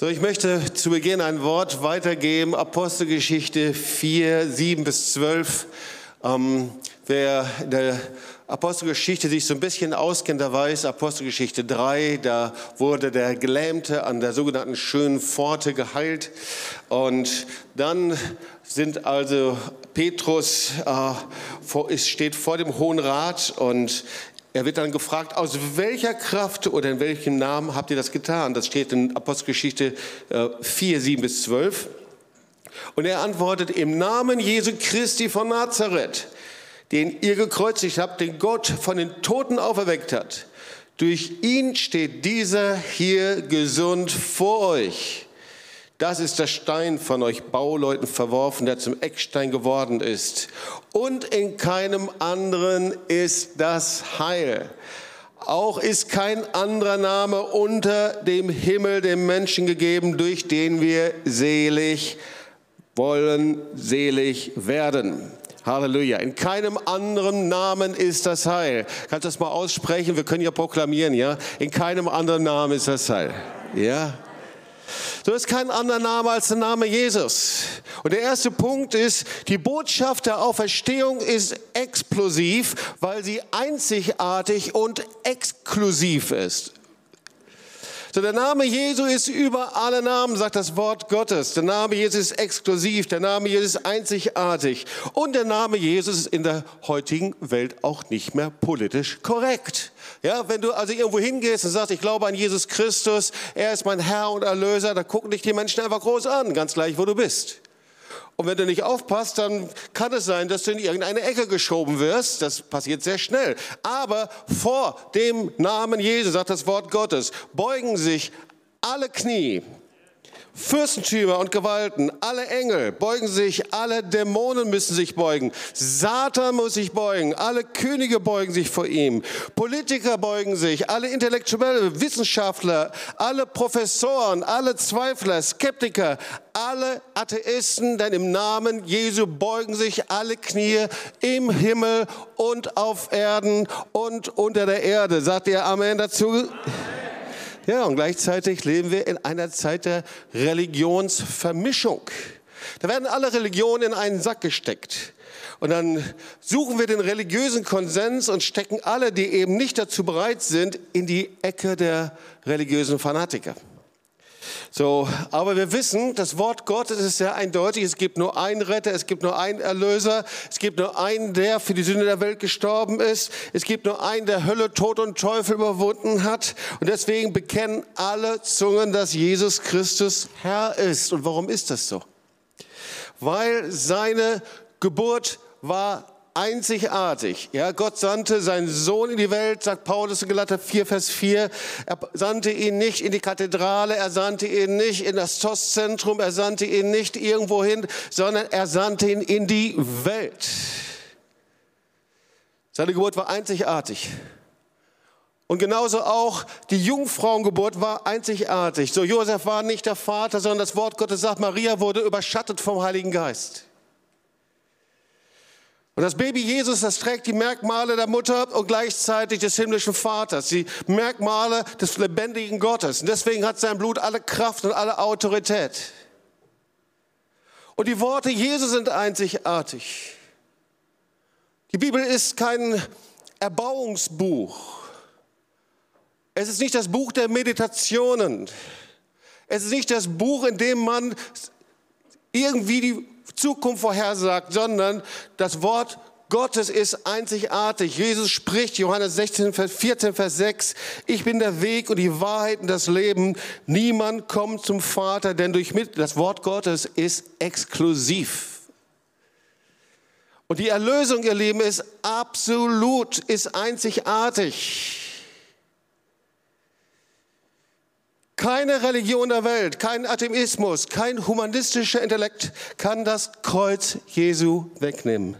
So, ich möchte zu Beginn ein Wort weitergeben, Apostelgeschichte 4, 7 bis 12. Ähm, wer in der Apostelgeschichte sich so ein bisschen auskennt, der weiß, Apostelgeschichte 3, da wurde der Gelähmte an der sogenannten schönen Pforte geheilt. Und dann sind also Petrus äh, vor, steht vor dem Hohen Rat und er wird dann gefragt, aus welcher Kraft oder in welchem Namen habt ihr das getan? Das steht in Apostelgeschichte 4, äh, 7 bis 12. Und er antwortet, im Namen Jesu Christi von Nazareth, den ihr gekreuzigt habt, den Gott von den Toten auferweckt hat. Durch ihn steht dieser hier gesund vor euch. Das ist der Stein von euch Bauleuten verworfen, der zum Eckstein geworden ist. Und in keinem anderen ist das Heil. Auch ist kein anderer Name unter dem Himmel dem Menschen gegeben, durch den wir selig wollen, selig werden. Halleluja. In keinem anderen Namen ist das Heil. Kannst du das mal aussprechen? Wir können ja proklamieren, ja? In keinem anderen Namen ist das Heil. Ja? So ist kein anderer Name als der Name Jesus. Und der erste Punkt ist, die Botschaft der Auferstehung ist explosiv, weil sie einzigartig und exklusiv ist. So, der Name Jesu ist über alle Namen, sagt das Wort Gottes. Der Name Jesus ist exklusiv, der Name Jesus ist einzigartig. Und der Name Jesus ist in der heutigen Welt auch nicht mehr politisch korrekt. Ja, wenn du also irgendwo hingehst und sagst, ich glaube an Jesus Christus, er ist mein Herr und Erlöser, da gucken dich die Menschen einfach groß an, ganz gleich, wo du bist. Und wenn du nicht aufpasst, dann kann es sein, dass du in irgendeine Ecke geschoben wirst. Das passiert sehr schnell. Aber vor dem Namen Jesus, sagt das Wort Gottes, beugen sich alle Knie Fürstentümer und Gewalten, alle Engel beugen sich, alle Dämonen müssen sich beugen, Satan muss sich beugen, alle Könige beugen sich vor ihm, Politiker beugen sich, alle Intellektuelle, Wissenschaftler, alle Professoren, alle Zweifler, Skeptiker, alle Atheisten, denn im Namen Jesu beugen sich alle Knie im Himmel und auf Erden und unter der Erde. Sagt ihr Amen dazu? Amen. Ja, und gleichzeitig leben wir in einer Zeit der Religionsvermischung. Da werden alle Religionen in einen Sack gesteckt. Und dann suchen wir den religiösen Konsens und stecken alle, die eben nicht dazu bereit sind, in die Ecke der religiösen Fanatiker. So, aber wir wissen, das Wort Gottes ist sehr eindeutig. Es gibt nur einen Retter, es gibt nur einen Erlöser, es gibt nur einen, der für die Sünde der Welt gestorben ist. Es gibt nur einen, der Hölle, Tod und Teufel überwunden hat. Und deswegen bekennen alle Zungen, dass Jesus Christus Herr ist. Und warum ist das so? Weil seine Geburt war einzigartig. Ja, Gott sandte seinen Sohn in die Welt, sagt Paulus in Galater 4, Vers 4. Er sandte ihn nicht in die Kathedrale, er sandte ihn nicht in das TOS-Zentrum, er sandte ihn nicht irgendwo hin, sondern er sandte ihn in die Welt. Seine Geburt war einzigartig. Und genauso auch die Jungfrauengeburt war einzigartig. So Josef war nicht der Vater, sondern das Wort Gottes sagt, Maria wurde überschattet vom Heiligen Geist. Und das Baby Jesus, das trägt die Merkmale der Mutter und gleichzeitig des himmlischen Vaters, die Merkmale des lebendigen Gottes. Und deswegen hat sein Blut alle Kraft und alle Autorität. Und die Worte Jesus sind einzigartig. Die Bibel ist kein Erbauungsbuch. Es ist nicht das Buch der Meditationen. Es ist nicht das Buch, in dem man irgendwie die Zukunft vorhersagt, sondern das Wort Gottes ist einzigartig. Jesus spricht, Johannes 16, 14, Vers 6, ich bin der Weg und die Wahrheit und das Leben. Niemand kommt zum Vater, denn durch mich, das Wort Gottes ist exklusiv. Und die Erlösung, ihr Lieben, ist absolut, ist einzigartig. Keine Religion der Welt, kein Atheismus, kein humanistischer Intellekt kann das Kreuz Jesu wegnehmen.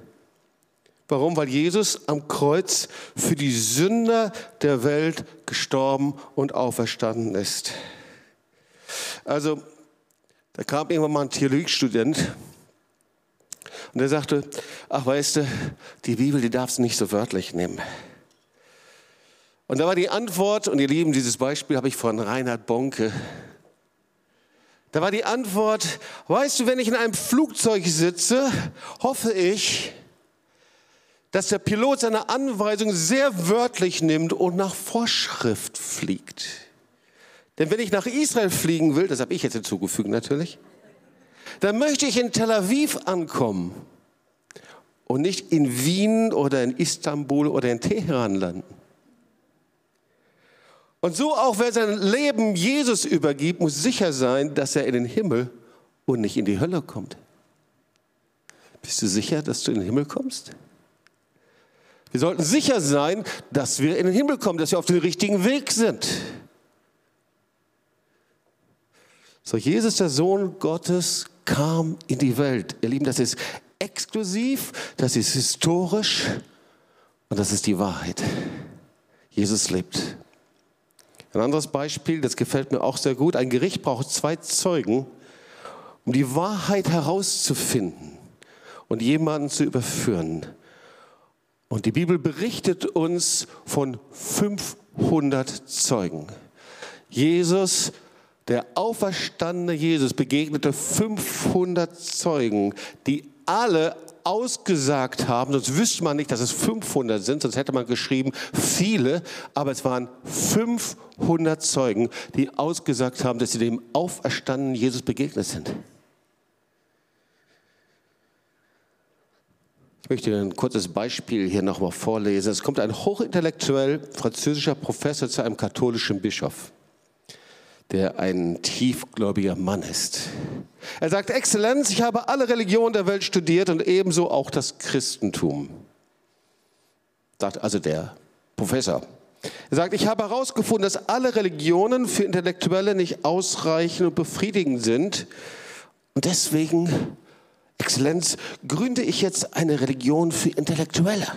Warum? Weil Jesus am Kreuz für die Sünder der Welt gestorben und auferstanden ist. Also, da kam irgendwann mal ein Theologiestudent und der sagte, ach weißt du, die Bibel, die darfst du nicht so wörtlich nehmen. Und da war die Antwort, und ihr Lieben, dieses Beispiel habe ich von Reinhard Bonke. Da war die Antwort, weißt du, wenn ich in einem Flugzeug sitze, hoffe ich, dass der Pilot seine Anweisung sehr wörtlich nimmt und nach Vorschrift fliegt. Denn wenn ich nach Israel fliegen will, das habe ich jetzt hinzugefügt natürlich, dann möchte ich in Tel Aviv ankommen und nicht in Wien oder in Istanbul oder in Teheran landen. Und so auch wer sein Leben Jesus übergibt, muss sicher sein, dass er in den Himmel und nicht in die Hölle kommt. Bist du sicher, dass du in den Himmel kommst? Wir sollten sicher sein, dass wir in den Himmel kommen, dass wir auf dem richtigen Weg sind. So, Jesus, der Sohn Gottes, kam in die Welt. Ihr Lieben, das ist exklusiv, das ist historisch und das ist die Wahrheit. Jesus lebt. Ein anderes Beispiel, das gefällt mir auch sehr gut. Ein Gericht braucht zwei Zeugen, um die Wahrheit herauszufinden und jemanden zu überführen. Und die Bibel berichtet uns von 500 Zeugen. Jesus, der auferstandene Jesus, begegnete 500 Zeugen, die alle ausgesagt haben, sonst wüsste man nicht, dass es 500 sind, sonst hätte man geschrieben viele, aber es waren 500 Zeugen, die ausgesagt haben, dass sie dem auferstandenen Jesus begegnet sind. Ich möchte ein kurzes Beispiel hier nochmal vorlesen. Es kommt ein hochintellektuell französischer Professor zu einem katholischen Bischof der ein tiefgläubiger Mann ist. Er sagt, Exzellenz, ich habe alle Religionen der Welt studiert und ebenso auch das Christentum. Sagt also der Professor. Er sagt, ich habe herausgefunden, dass alle Religionen für Intellektuelle nicht ausreichend und befriedigend sind. Und deswegen, Exzellenz, gründe ich jetzt eine Religion für Intellektuelle.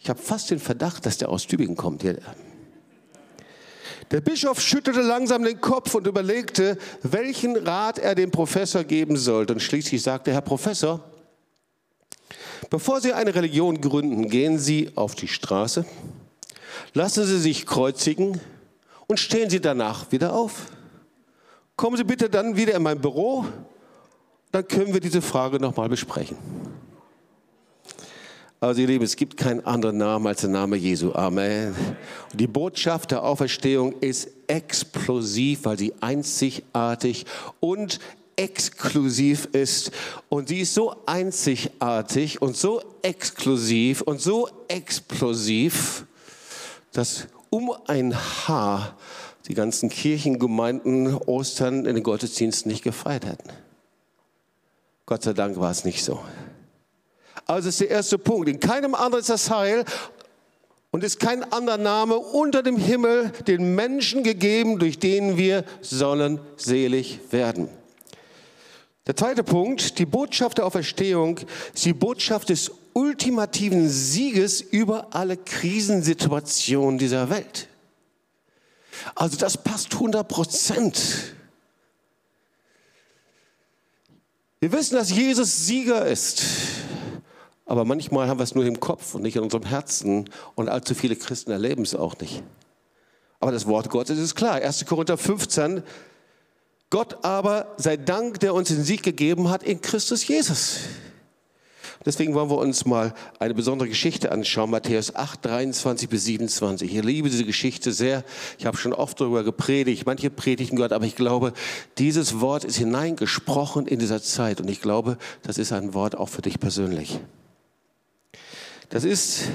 Ich habe fast den Verdacht, dass der aus Tübingen kommt. Hier. Der Bischof schüttelte langsam den Kopf und überlegte, welchen Rat er dem Professor geben sollte. Und schließlich sagte, Herr Professor, bevor Sie eine Religion gründen, gehen Sie auf die Straße, lassen Sie sich kreuzigen und stehen Sie danach wieder auf. Kommen Sie bitte dann wieder in mein Büro, dann können wir diese Frage nochmal besprechen. Also ihr Lieben, es gibt keinen anderen Namen als der Name Jesu. Amen. Und die Botschaft der Auferstehung ist explosiv, weil sie einzigartig und exklusiv ist. Und sie ist so einzigartig und so exklusiv und so explosiv, dass um ein Haar die ganzen Kirchengemeinden Ostern in den Gottesdiensten nicht gefeiert hätten. Gott sei Dank war es nicht so. Also ist der erste Punkt. In keinem anderen ist das Heil und ist kein anderer Name unter dem Himmel den Menschen gegeben, durch den wir sollen selig werden. Der zweite Punkt, die Botschaft der Auferstehung, ist die Botschaft des ultimativen Sieges über alle Krisensituationen dieser Welt. Also das passt 100 Prozent. Wir wissen, dass Jesus Sieger ist. Aber manchmal haben wir es nur im Kopf und nicht in unserem Herzen. Und allzu viele Christen erleben es auch nicht. Aber das Wort Gottes ist klar. 1. Korinther 15. Gott aber sei Dank, der uns den Sieg gegeben hat in Christus Jesus. Deswegen wollen wir uns mal eine besondere Geschichte anschauen, Matthäus 8, 23 bis 27. Ich liebe diese Geschichte sehr. Ich habe schon oft darüber gepredigt, manche Predigten gehört, aber ich glaube, dieses Wort ist hineingesprochen in dieser Zeit. Und ich glaube, das ist ein Wort auch für dich persönlich. Das ist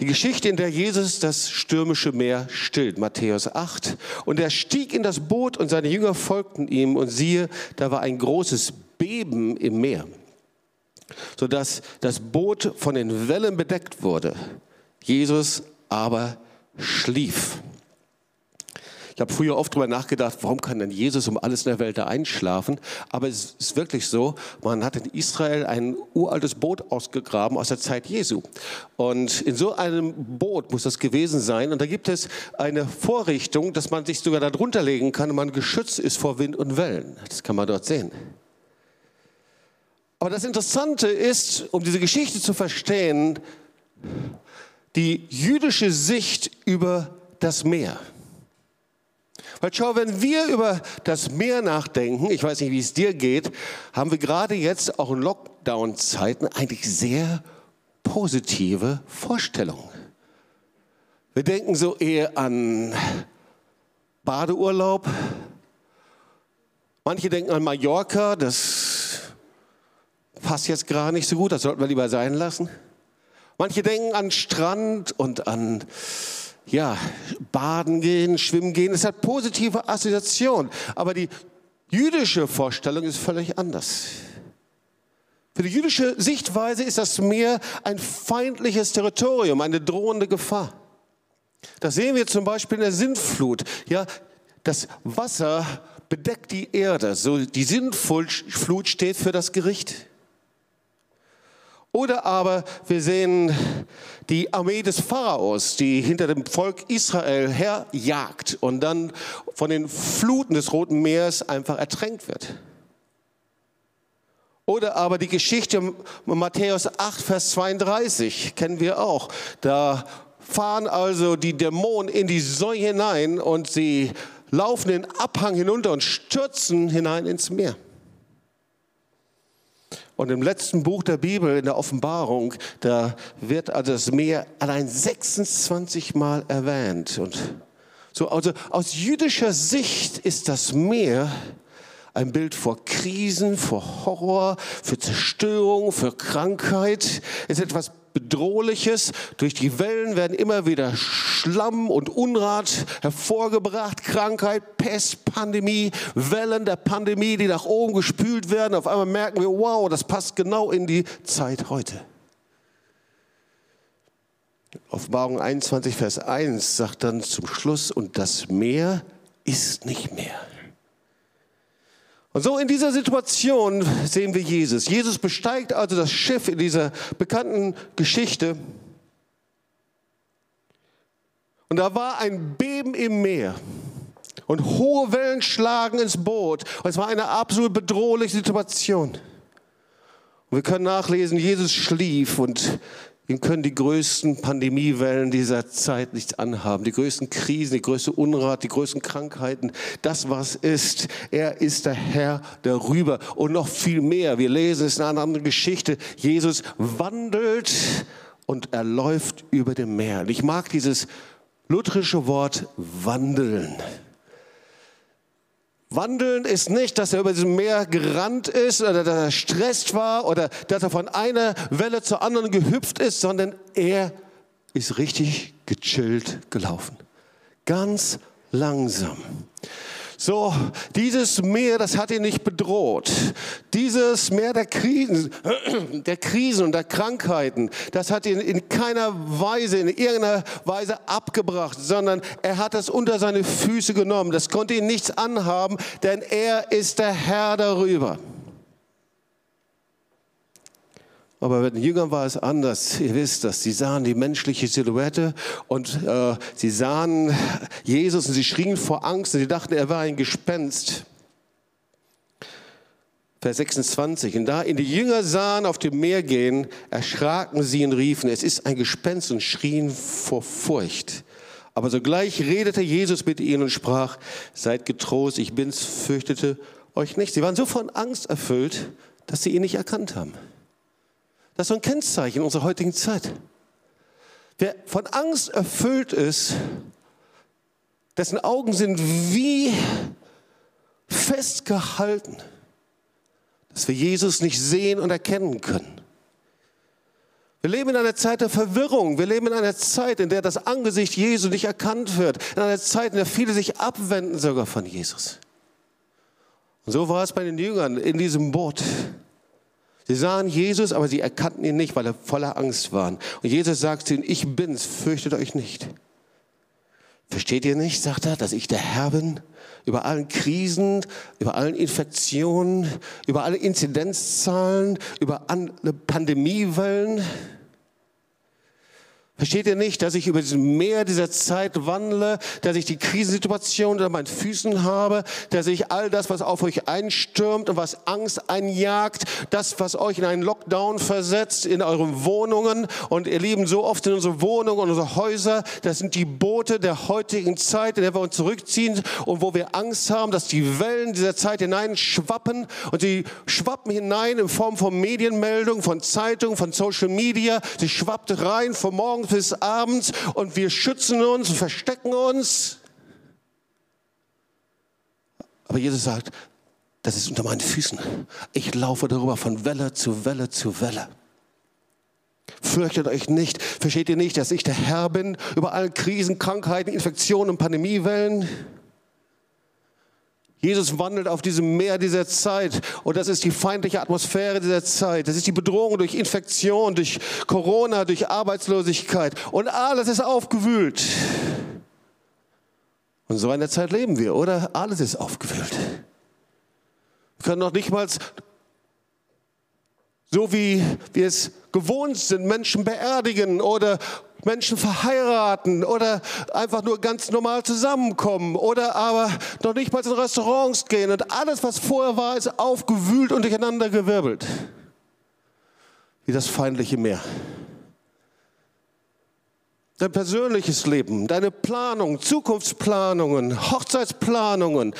die Geschichte, in der Jesus das stürmische Meer stillt, Matthäus 8. Und er stieg in das Boot und seine Jünger folgten ihm und siehe, da war ein großes Beben im Meer, sodass das Boot von den Wellen bedeckt wurde. Jesus aber schlief. Ich habe früher oft darüber nachgedacht, warum kann denn Jesus um alles in der Welt da einschlafen? Aber es ist wirklich so, man hat in Israel ein uraltes Boot ausgegraben aus der Zeit Jesu. Und in so einem Boot muss das gewesen sein. Und da gibt es eine Vorrichtung, dass man sich sogar darunter legen kann und man geschützt ist vor Wind und Wellen. Das kann man dort sehen. Aber das Interessante ist, um diese Geschichte zu verstehen, die jüdische Sicht über das Meer. Weil schau, wenn wir über das Meer nachdenken, ich weiß nicht, wie es dir geht, haben wir gerade jetzt auch in Lockdown-Zeiten eigentlich sehr positive Vorstellungen. Wir denken so eher an Badeurlaub. Manche denken an Mallorca, das passt jetzt gerade nicht so gut, das sollten wir lieber sein lassen. Manche denken an Strand und an ja, baden gehen, schwimmen gehen. Es hat positive Assoziationen. Aber die jüdische Vorstellung ist völlig anders. Für die jüdische Sichtweise ist das Meer ein feindliches Territorium, eine drohende Gefahr. Das sehen wir zum Beispiel in der Sintflut. Ja, das Wasser bedeckt die Erde. So, die Sintflut steht für das Gericht. Oder aber wir sehen die Armee des Pharaos, die hinter dem Volk Israel herjagt und dann von den Fluten des Roten Meeres einfach ertränkt wird. Oder aber die Geschichte Matthäus 8, Vers 32 kennen wir auch. Da fahren also die Dämonen in die Säue hinein und sie laufen den Abhang hinunter und stürzen hinein ins Meer. Und im letzten Buch der Bibel, in der Offenbarung, da wird also das Meer allein 26 Mal erwähnt. Und so, also aus jüdischer Sicht ist das Meer ein Bild vor Krisen, vor Horror, für Zerstörung, für Krankheit. Es ist etwas Bedrohliches. Durch die Wellen werden immer wieder Schlamm und Unrat hervorgebracht. Krankheit, Pest, Pandemie, Wellen der Pandemie, die nach oben gespült werden. Auf einmal merken wir, wow, das passt genau in die Zeit heute. Offenbarung 21, Vers 1 sagt dann zum Schluss, und das Meer ist nicht mehr. Und so in dieser Situation sehen wir Jesus. Jesus besteigt also das Schiff in dieser bekannten Geschichte. Und da war ein Beben im Meer. Und hohe Wellen schlagen ins Boot. Und es war eine absolut bedrohliche Situation. Und wir können nachlesen, Jesus schlief und Ihm können die größten Pandemiewellen dieser Zeit nichts anhaben. Die größten Krisen, die größte Unrat, die größten Krankheiten. Das, was ist. Er ist der Herr darüber. Und noch viel mehr. Wir lesen es in einer anderen Geschichte. Jesus wandelt und er läuft über dem Meer. Und ich mag dieses lutherische Wort wandeln. Wandeln ist nicht, dass er über diesem Meer gerannt ist oder dass er stresst war oder dass er von einer Welle zur anderen gehüpft ist, sondern er ist richtig gechillt gelaufen. Ganz langsam. So, dieses Meer, das hat ihn nicht bedroht. Dieses Meer der Krisen, der Krisen und der Krankheiten, das hat ihn in keiner Weise, in irgendeiner Weise abgebracht, sondern er hat es unter seine Füße genommen. Das konnte ihn nichts anhaben, denn er ist der Herr darüber. Aber bei den Jüngern war es anders. Ihr wisst das. Sie sahen die menschliche Silhouette und äh, sie sahen Jesus und sie schrien vor Angst und sie dachten, er war ein Gespenst. Vers 26. Und da ihn die Jünger sahen auf dem Meer gehen, erschraken sie und riefen, es ist ein Gespenst und schrien vor Furcht. Aber sogleich redete Jesus mit ihnen und sprach, seid getrost, ich bin's, fürchtete euch nicht. Sie waren so von Angst erfüllt, dass sie ihn nicht erkannt haben. Das ist so ein Kennzeichen unserer heutigen Zeit. Wer von Angst erfüllt ist, dessen Augen sind wie festgehalten, dass wir Jesus nicht sehen und erkennen können. Wir leben in einer Zeit der Verwirrung. Wir leben in einer Zeit, in der das Angesicht Jesu nicht erkannt wird. In einer Zeit, in der viele sich abwenden sogar von Jesus. Und so war es bei den Jüngern in diesem Boot. Sie sahen Jesus, aber sie erkannten ihn nicht, weil er voller Angst waren. Und Jesus sagt zu ihnen, ich bin's, fürchtet euch nicht. Versteht ihr nicht, sagt er, dass ich der Herr bin? Über allen Krisen, über allen Infektionen, über alle Inzidenzzahlen, über alle Pandemiewellen. Versteht ihr nicht, dass ich über das Meer dieser Zeit wandle, dass ich die Krisensituation unter meinen Füßen habe, dass ich all das, was auf euch einstürmt und was Angst einjagt, das, was euch in einen Lockdown versetzt, in euren Wohnungen. Und ihr Lieben, so oft in unsere Wohnungen und unsere Häuser, das sind die Boote der heutigen Zeit, in der wir uns zurückziehen und wo wir Angst haben, dass die Wellen dieser Zeit hineinschwappen. Und sie schwappen hinein in Form von Medienmeldungen, von Zeitungen, von Social Media, sie schwappt rein von morgens bis abends und wir schützen uns und verstecken uns. Aber Jesus sagt, das ist unter meinen Füßen. Ich laufe darüber von Welle zu Welle zu Welle. Fürchtet euch nicht. Versteht ihr nicht, dass ich der Herr bin über alle Krisen, Krankheiten, Infektionen und Pandemiewellen? Jesus wandelt auf diesem Meer dieser Zeit und das ist die feindliche Atmosphäre dieser Zeit. Das ist die Bedrohung durch Infektion, durch Corona, durch Arbeitslosigkeit und alles ist aufgewühlt. Und so einer Zeit leben wir, oder? Alles ist aufgewühlt. Wir können noch nicht mal so wie wir es gewohnt sind, Menschen beerdigen oder Menschen verheiraten oder einfach nur ganz normal zusammenkommen oder aber noch nicht mal in Restaurants gehen und alles, was vorher war, ist aufgewühlt und durcheinander gewirbelt. Wie das feindliche Meer. Dein persönliches Leben, deine Planung, Zukunftsplanungen, Hochzeitsplanungen,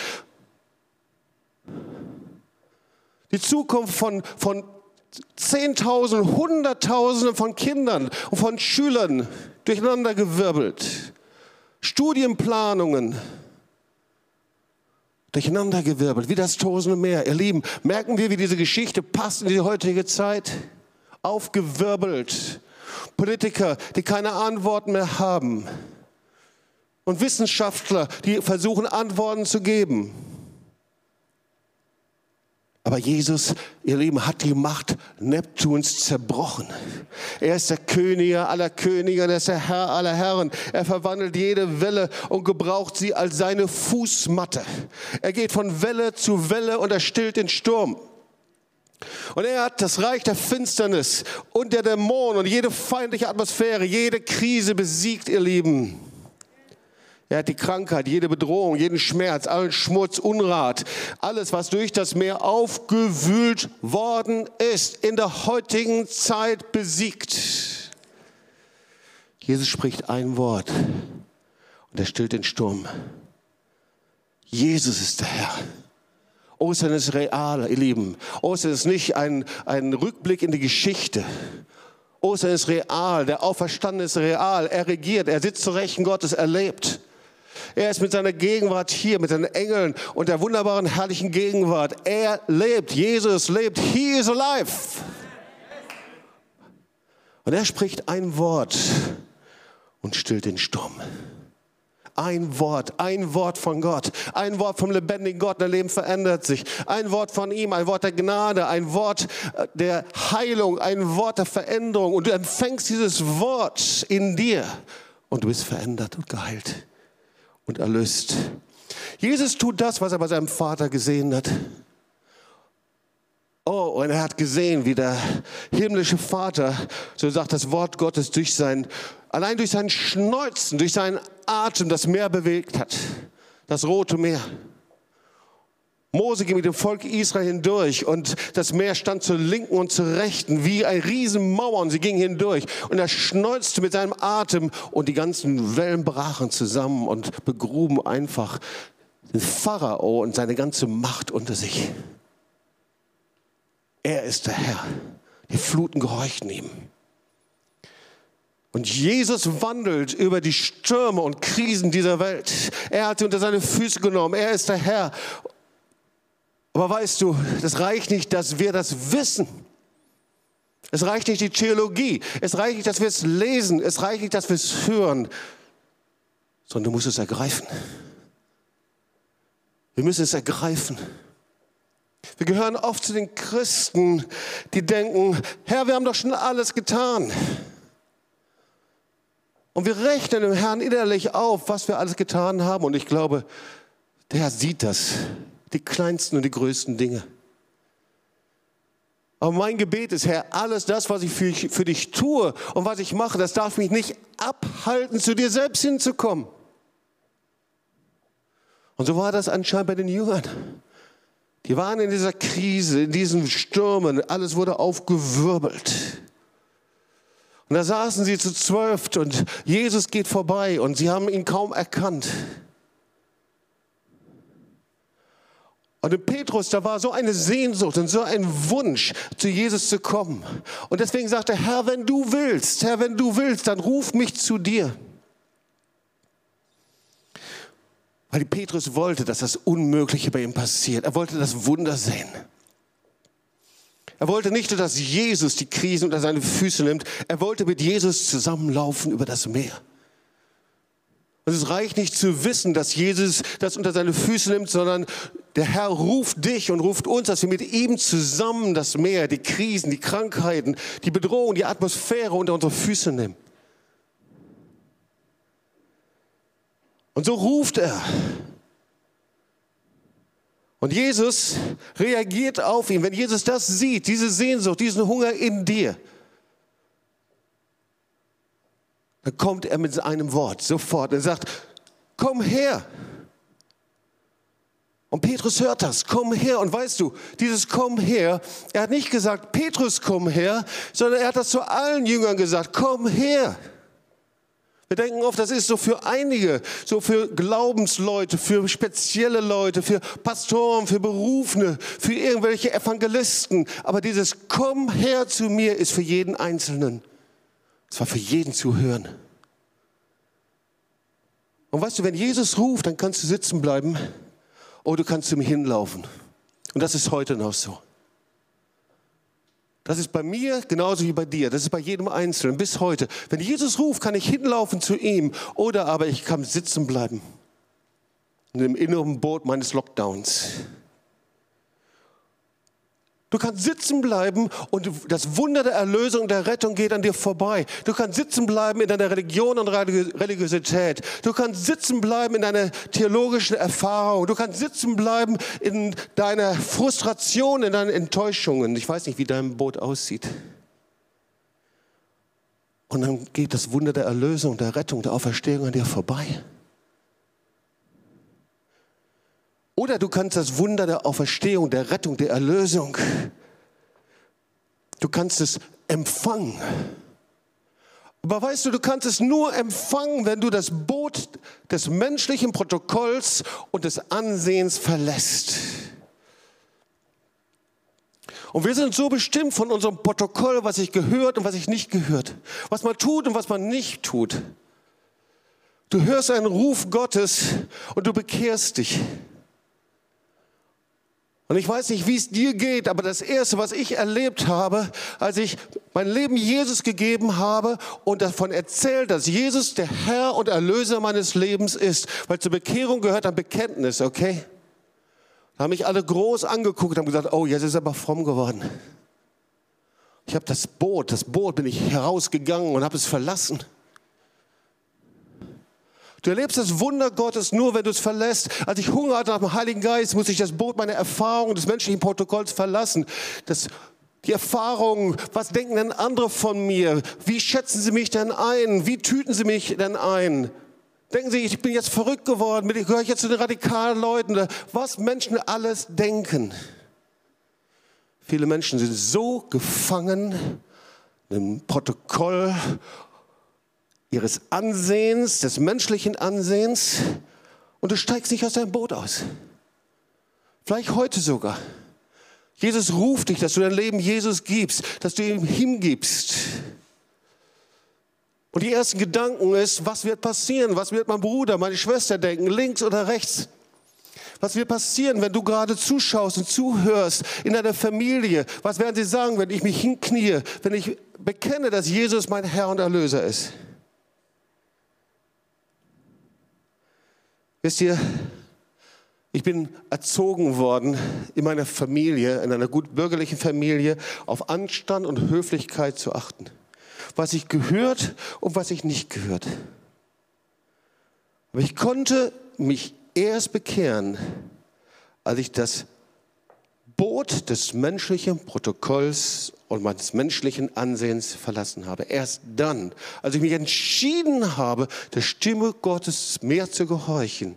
die Zukunft von, von Zehntausende, Hunderttausende von Kindern und von Schülern durcheinandergewirbelt. Studienplanungen durcheinandergewirbelt, wie das tosende Meer. Ihr Lieben, merken wir, wie diese Geschichte passt in die heutige Zeit? Aufgewirbelt. Politiker, die keine Antworten mehr haben. Und Wissenschaftler, die versuchen, Antworten zu geben. Aber Jesus, ihr Lieben, hat die Macht Neptuns zerbrochen. Er ist der König aller Könige, er ist der Herr aller Herren. Er verwandelt jede Welle und gebraucht sie als seine Fußmatte. Er geht von Welle zu Welle und er stillt den Sturm. Und er hat das Reich der Finsternis und der Dämonen und jede feindliche Atmosphäre, jede Krise besiegt, ihr Lieben. Er hat die Krankheit, jede Bedrohung, jeden Schmerz, allen Schmutz, Unrat, alles, was durch das Meer aufgewühlt worden ist, in der heutigen Zeit besiegt. Jesus spricht ein Wort und er stillt den Sturm. Jesus ist der Herr. Ostern ist real, ihr Lieben. Ostern ist nicht ein, ein Rückblick in die Geschichte. Ostern ist real, der Auferstandene ist real, er regiert, er sitzt zu Rechten Gottes, er lebt. Er ist mit seiner Gegenwart hier, mit seinen Engeln und der wunderbaren, herrlichen Gegenwart. Er lebt, Jesus lebt, he is alive. Und er spricht ein Wort und stillt den Sturm. Ein Wort, ein Wort von Gott, ein Wort vom lebendigen Gott, dein Leben verändert sich. Ein Wort von ihm, ein Wort der Gnade, ein Wort äh, der Heilung, ein Wort der Veränderung. Und du empfängst dieses Wort in dir und du bist verändert und geheilt und erlöst. Jesus tut das, was er bei seinem Vater gesehen hat. Oh, und er hat gesehen, wie der himmlische Vater, so sagt das Wort Gottes, durch sein, allein durch sein Schneuzen, durch seinen Atem das Meer bewegt hat. Das Rote Meer. Mose ging mit dem Volk Israel hindurch und das Meer stand zur Linken und zur Rechten wie ein Riesenmauer und sie gingen hindurch und er schneuzte mit seinem Atem und die ganzen Wellen brachen zusammen und begruben einfach den Pharao und seine ganze Macht unter sich. Er ist der Herr. Die Fluten gehorchten ihm. Und Jesus wandelt über die Stürme und Krisen dieser Welt. Er hat sie unter seine Füße genommen. Er ist der Herr. Aber weißt du, das reicht nicht, dass wir das wissen. Es reicht nicht die Theologie. Es reicht nicht, dass wir es lesen. Es reicht nicht, dass wir es hören. Sondern du musst es ergreifen. Wir müssen es ergreifen. Wir gehören oft zu den Christen, die denken, Herr, wir haben doch schon alles getan. Und wir rechnen dem Herrn innerlich auf, was wir alles getan haben. Und ich glaube, der Herr sieht das die kleinsten und die größten Dinge. Aber mein Gebet ist, Herr, alles das, was ich für, für, dich tue und was ich mache, das darf mich nicht abhalten, zu dir selbst hinzukommen. Und so war das anscheinend bei den Jüngern. Die waren in dieser Krise, in diesen Stürmen, alles wurde aufgewirbelt. Und da saßen sie zu zwölf und Jesus geht vorbei und sie haben ihn kaum erkannt. Und in Petrus, da war so eine Sehnsucht und so ein Wunsch, zu Jesus zu kommen. Und deswegen sagte er, Herr, wenn du willst, Herr, wenn du willst, dann ruf mich zu dir. Weil Petrus wollte, dass das Unmögliche bei ihm passiert. Er wollte das Wunder sehen. Er wollte nicht nur, dass Jesus die Krisen unter seine Füße nimmt, er wollte mit Jesus zusammenlaufen über das Meer. Und es reicht nicht zu wissen, dass Jesus das unter seine Füße nimmt, sondern der Herr ruft dich und ruft uns, dass wir mit ihm zusammen das Meer, die Krisen, die Krankheiten, die Bedrohung, die Atmosphäre unter unsere Füße nehmen. Und so ruft er. Und Jesus reagiert auf ihn. Wenn Jesus das sieht, diese Sehnsucht, diesen Hunger in dir, dann kommt er mit einem Wort sofort. Er sagt, komm her. Und Petrus hört das, komm her. Und weißt du, dieses komm her, er hat nicht gesagt, Petrus, komm her, sondern er hat das zu allen Jüngern gesagt, komm her. Wir denken oft, das ist so für einige, so für Glaubensleute, für spezielle Leute, für Pastoren, für Berufene, für irgendwelche Evangelisten. Aber dieses Komm her zu mir ist für jeden Einzelnen. Es war für jeden zu hören. Und weißt du, wenn Jesus ruft, dann kannst du sitzen bleiben oder du kannst zu ihm hinlaufen. Und das ist heute noch so. Das ist bei mir genauso wie bei dir. Das ist bei jedem Einzelnen bis heute. Wenn Jesus ruft, kann ich hinlaufen zu ihm oder aber ich kann sitzen bleiben in dem inneren Boot meines Lockdowns. Du kannst sitzen bleiben und das Wunder der Erlösung der Rettung geht an dir vorbei. Du kannst sitzen bleiben in deiner Religion und Religiosität. Du kannst sitzen bleiben in deiner theologischen Erfahrung. Du kannst sitzen bleiben in deiner Frustration, in deinen Enttäuschungen. Ich weiß nicht, wie dein Boot aussieht. Und dann geht das Wunder der Erlösung, der Rettung, der Auferstehung an dir vorbei. Oder du kannst das Wunder der Auferstehung, der Rettung, der Erlösung, du kannst es empfangen. Aber weißt du, du kannst es nur empfangen, wenn du das Boot des menschlichen Protokolls und des Ansehens verlässt. Und wir sind so bestimmt von unserem Protokoll, was ich gehört und was ich nicht gehört, was man tut und was man nicht tut. Du hörst einen Ruf Gottes und du bekehrst dich. Und ich weiß nicht, wie es dir geht, aber das Erste, was ich erlebt habe, als ich mein Leben Jesus gegeben habe und davon erzählt, dass Jesus der Herr und Erlöser meines Lebens ist, weil zur Bekehrung gehört ein Bekenntnis, okay? Da haben mich alle groß angeguckt und gesagt, oh, jetzt ist er aber fromm geworden. Ich habe das Boot, das Boot bin ich herausgegangen und habe es verlassen. Du erlebst das Wunder Gottes nur, wenn du es verlässt. Als ich Hunger hatte nach dem Heiligen Geist, musste ich das Boot meiner Erfahrung des menschlichen Protokolls verlassen. Das, die Erfahrung, was denken denn andere von mir? Wie schätzen sie mich denn ein? Wie tüten sie mich denn ein? Denken sie, ich bin jetzt verrückt geworden, gehöre ich jetzt zu den radikalen Leuten? Was Menschen alles denken. Viele Menschen sind so gefangen im Protokoll ihres Ansehens, des menschlichen Ansehens und du steigst nicht aus deinem Boot aus. Vielleicht heute sogar. Jesus ruft dich, dass du dein Leben Jesus gibst, dass du ihm hingibst. Und die ersten Gedanken ist, was wird passieren? Was wird mein Bruder, meine Schwester denken, links oder rechts? Was wird passieren, wenn du gerade zuschaust und zuhörst in deiner Familie? Was werden sie sagen, wenn ich mich hinknie, wenn ich bekenne, dass Jesus mein Herr und Erlöser ist? Wisst ihr, ich bin erzogen worden in meiner Familie, in einer gut bürgerlichen Familie, auf Anstand und Höflichkeit zu achten. Was ich gehört und was ich nicht gehört. Aber ich konnte mich erst bekehren, als ich das Boot des menschlichen Protokolls und meines menschlichen Ansehens verlassen habe. Erst dann, als ich mich entschieden habe, der Stimme Gottes mehr zu gehorchen,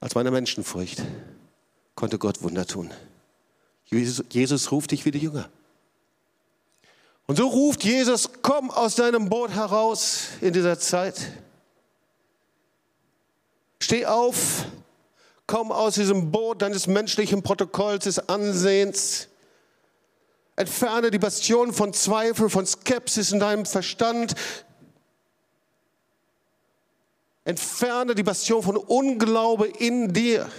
als meiner Menschenfurcht, konnte Gott Wunder tun. Jesus, Jesus ruft dich wie die Jünger. Und so ruft Jesus, komm aus deinem Boot heraus in dieser Zeit. Steh auf, komm aus diesem Boot deines menschlichen Protokolls des Ansehens. Entferne die Bastion von Zweifel, von Skepsis in deinem Verstand. Entferne die Bastion von Unglaube in dir.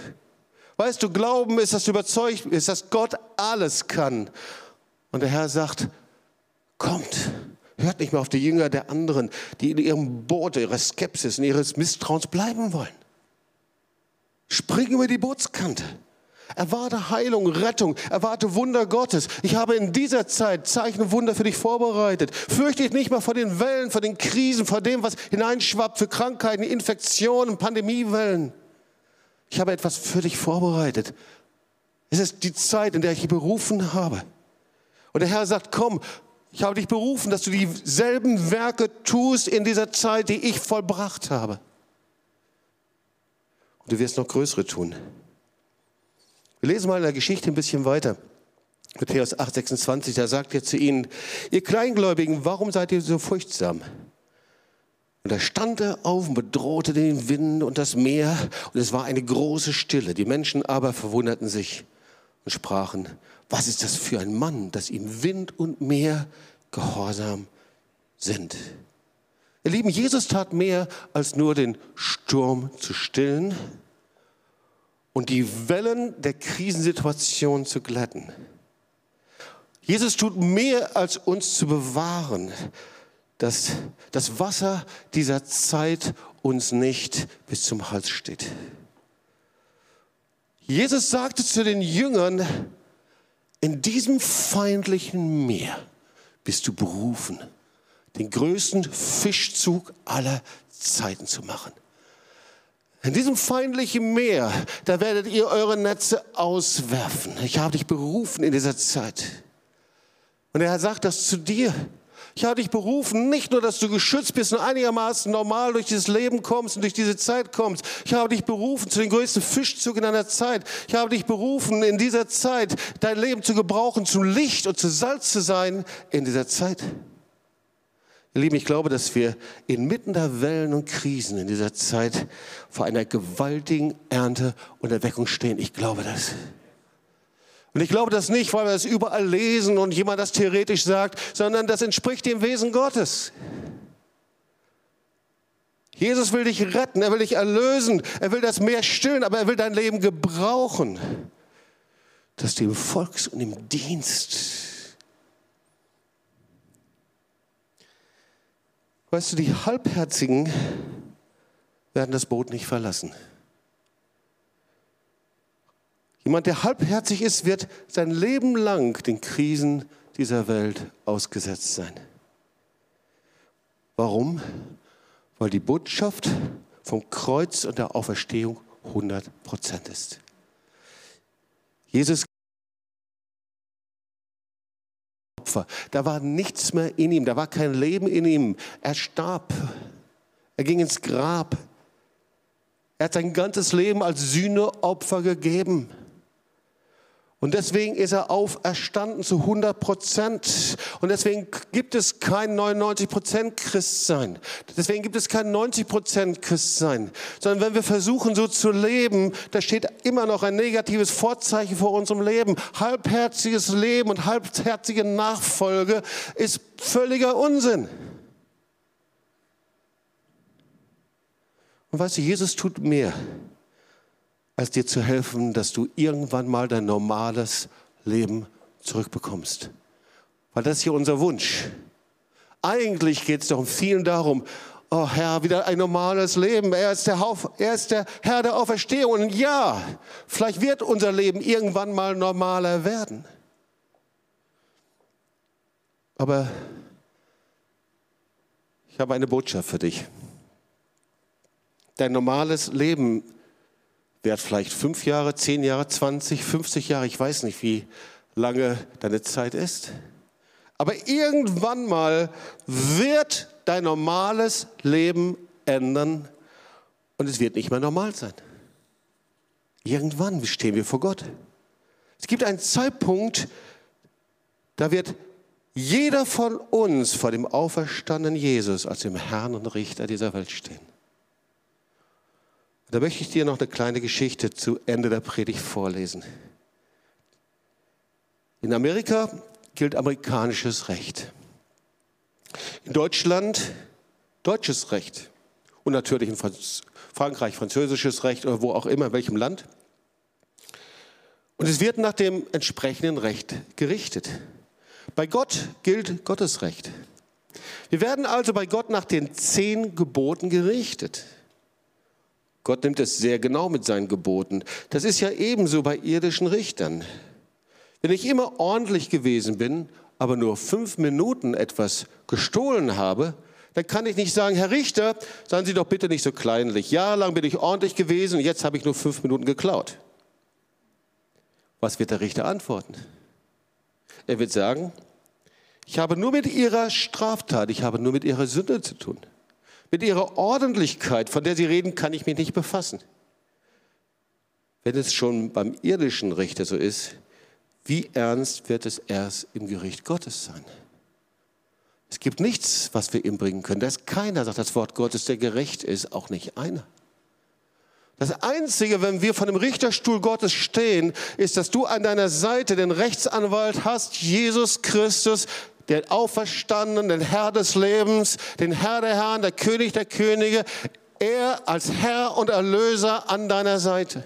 Weißt du, Glauben ist, dass du überzeugt bist, dass Gott alles kann. Und der Herr sagt, kommt, hört nicht mehr auf die Jünger der anderen, die in ihrem Boot ihrer Skepsis, in ihres Misstrauens bleiben wollen. Spring über die Bootskante. Erwarte Heilung, Rettung, erwarte Wunder Gottes. Ich habe in dieser Zeit Zeichen und Wunder für dich vorbereitet. Fürchte dich nicht mehr vor den Wellen, vor den Krisen, vor dem, was hineinschwappt, für Krankheiten, Infektionen, Pandemiewellen. Ich habe etwas für dich vorbereitet. Es ist die Zeit, in der ich dich berufen habe. Und der Herr sagt, komm, ich habe dich berufen, dass du dieselben Werke tust in dieser Zeit, die ich vollbracht habe. Du wirst noch größere tun. Wir lesen mal in der Geschichte ein bisschen weiter. Matthäus 8, 26, da sagt er zu ihnen, ihr Kleingläubigen, warum seid ihr so furchtsam? Und da stand er auf und bedrohte den Wind und das Meer und es war eine große Stille. Die Menschen aber verwunderten sich und sprachen, was ist das für ein Mann, dass ihm Wind und Meer gehorsam sind? Ihr Lieben, Jesus tat mehr, als nur den Sturm zu stillen und die Wellen der Krisensituation zu glätten. Jesus tut mehr, als uns zu bewahren, dass das Wasser dieser Zeit uns nicht bis zum Hals steht. Jesus sagte zu den Jüngern, in diesem feindlichen Meer bist du berufen, den größten Fischzug aller Zeiten zu machen. In diesem feindlichen Meer, da werdet ihr eure Netze auswerfen. Ich habe dich berufen in dieser Zeit. Und er sagt das zu dir. Ich habe dich berufen, nicht nur, dass du geschützt bist und einigermaßen normal durch dieses Leben kommst und durch diese Zeit kommst. Ich habe dich berufen zu den größten Fischzug in deiner Zeit. Ich habe dich berufen, in dieser Zeit dein Leben zu gebrauchen, zum Licht und zu Salz zu sein in dieser Zeit. Ihr Lieben, ich glaube, dass wir inmitten der Wellen und Krisen in dieser Zeit vor einer gewaltigen Ernte und Erweckung stehen. Ich glaube das. Und ich glaube das nicht, weil wir es überall lesen und jemand das theoretisch sagt, sondern das entspricht dem Wesen Gottes. Jesus will dich retten, er will dich erlösen, er will das Meer stillen, aber er will dein Leben gebrauchen, dass du im Volks- und im Dienst. Weißt du, die Halbherzigen werden das Boot nicht verlassen. Jemand, der halbherzig ist, wird sein Leben lang den Krisen dieser Welt ausgesetzt sein. Warum? Weil die Botschaft vom Kreuz und der Auferstehung 100 Prozent ist. Jesus Opfer. Da war nichts mehr in ihm, da war kein Leben in ihm. Er starb. Er ging ins Grab. Er hat sein ganzes Leben als Sühneopfer gegeben. Und deswegen ist er auferstanden zu 100 Prozent. Und deswegen gibt es kein 99 Prozent Christsein. Deswegen gibt es kein 90 Prozent Christsein. Sondern wenn wir versuchen, so zu leben, da steht immer noch ein negatives Vorzeichen vor unserem Leben. Halbherziges Leben und halbherzige Nachfolge ist völliger Unsinn. Und weißt du, Jesus tut mehr als dir zu helfen, dass du irgendwann mal dein normales Leben zurückbekommst. Weil das ist hier unser Wunsch. Eigentlich geht es doch vielen darum, oh Herr, wieder ein normales Leben. Er ist, der, er ist der Herr der Auferstehung. Und ja, vielleicht wird unser Leben irgendwann mal normaler werden. Aber ich habe eine Botschaft für dich. Dein normales Leben währt vielleicht fünf Jahre, zehn Jahre, 20, 50 Jahre, ich weiß nicht, wie lange deine Zeit ist. Aber irgendwann mal wird dein normales Leben ändern und es wird nicht mehr normal sein. Irgendwann stehen wir vor Gott. Es gibt einen Zeitpunkt, da wird jeder von uns vor dem auferstandenen Jesus als dem Herrn und Richter dieser Welt stehen. Da möchte ich dir noch eine kleine Geschichte zu Ende der Predigt vorlesen. In Amerika gilt amerikanisches Recht. In Deutschland deutsches Recht. Und natürlich in Frankreich französisches Recht oder wo auch immer, in welchem Land. Und es wird nach dem entsprechenden Recht gerichtet. Bei Gott gilt Gottes Recht. Wir werden also bei Gott nach den zehn Geboten gerichtet. Gott nimmt es sehr genau mit seinen Geboten. Das ist ja ebenso bei irdischen Richtern. Wenn ich immer ordentlich gewesen bin, aber nur fünf Minuten etwas gestohlen habe, dann kann ich nicht sagen, Herr Richter, seien Sie doch bitte nicht so kleinlich. Jahrelang bin ich ordentlich gewesen und jetzt habe ich nur fünf Minuten geklaut. Was wird der Richter antworten? Er wird sagen, ich habe nur mit Ihrer Straftat, ich habe nur mit Ihrer Sünde zu tun. Mit Ihrer Ordentlichkeit, von der Sie reden, kann ich mich nicht befassen. Wenn es schon beim irdischen Richter so ist, wie ernst wird es erst im Gericht Gottes sein? Es gibt nichts, was wir ihm bringen können. Da ist keiner, sagt das Wort Gottes, der gerecht ist, auch nicht einer. Das Einzige, wenn wir vor dem Richterstuhl Gottes stehen, ist, dass du an deiner Seite den Rechtsanwalt hast, Jesus Christus, den Auferstandenen, den Herr des Lebens, den Herr der Herren, der König der Könige. Er als Herr und Erlöser an deiner Seite.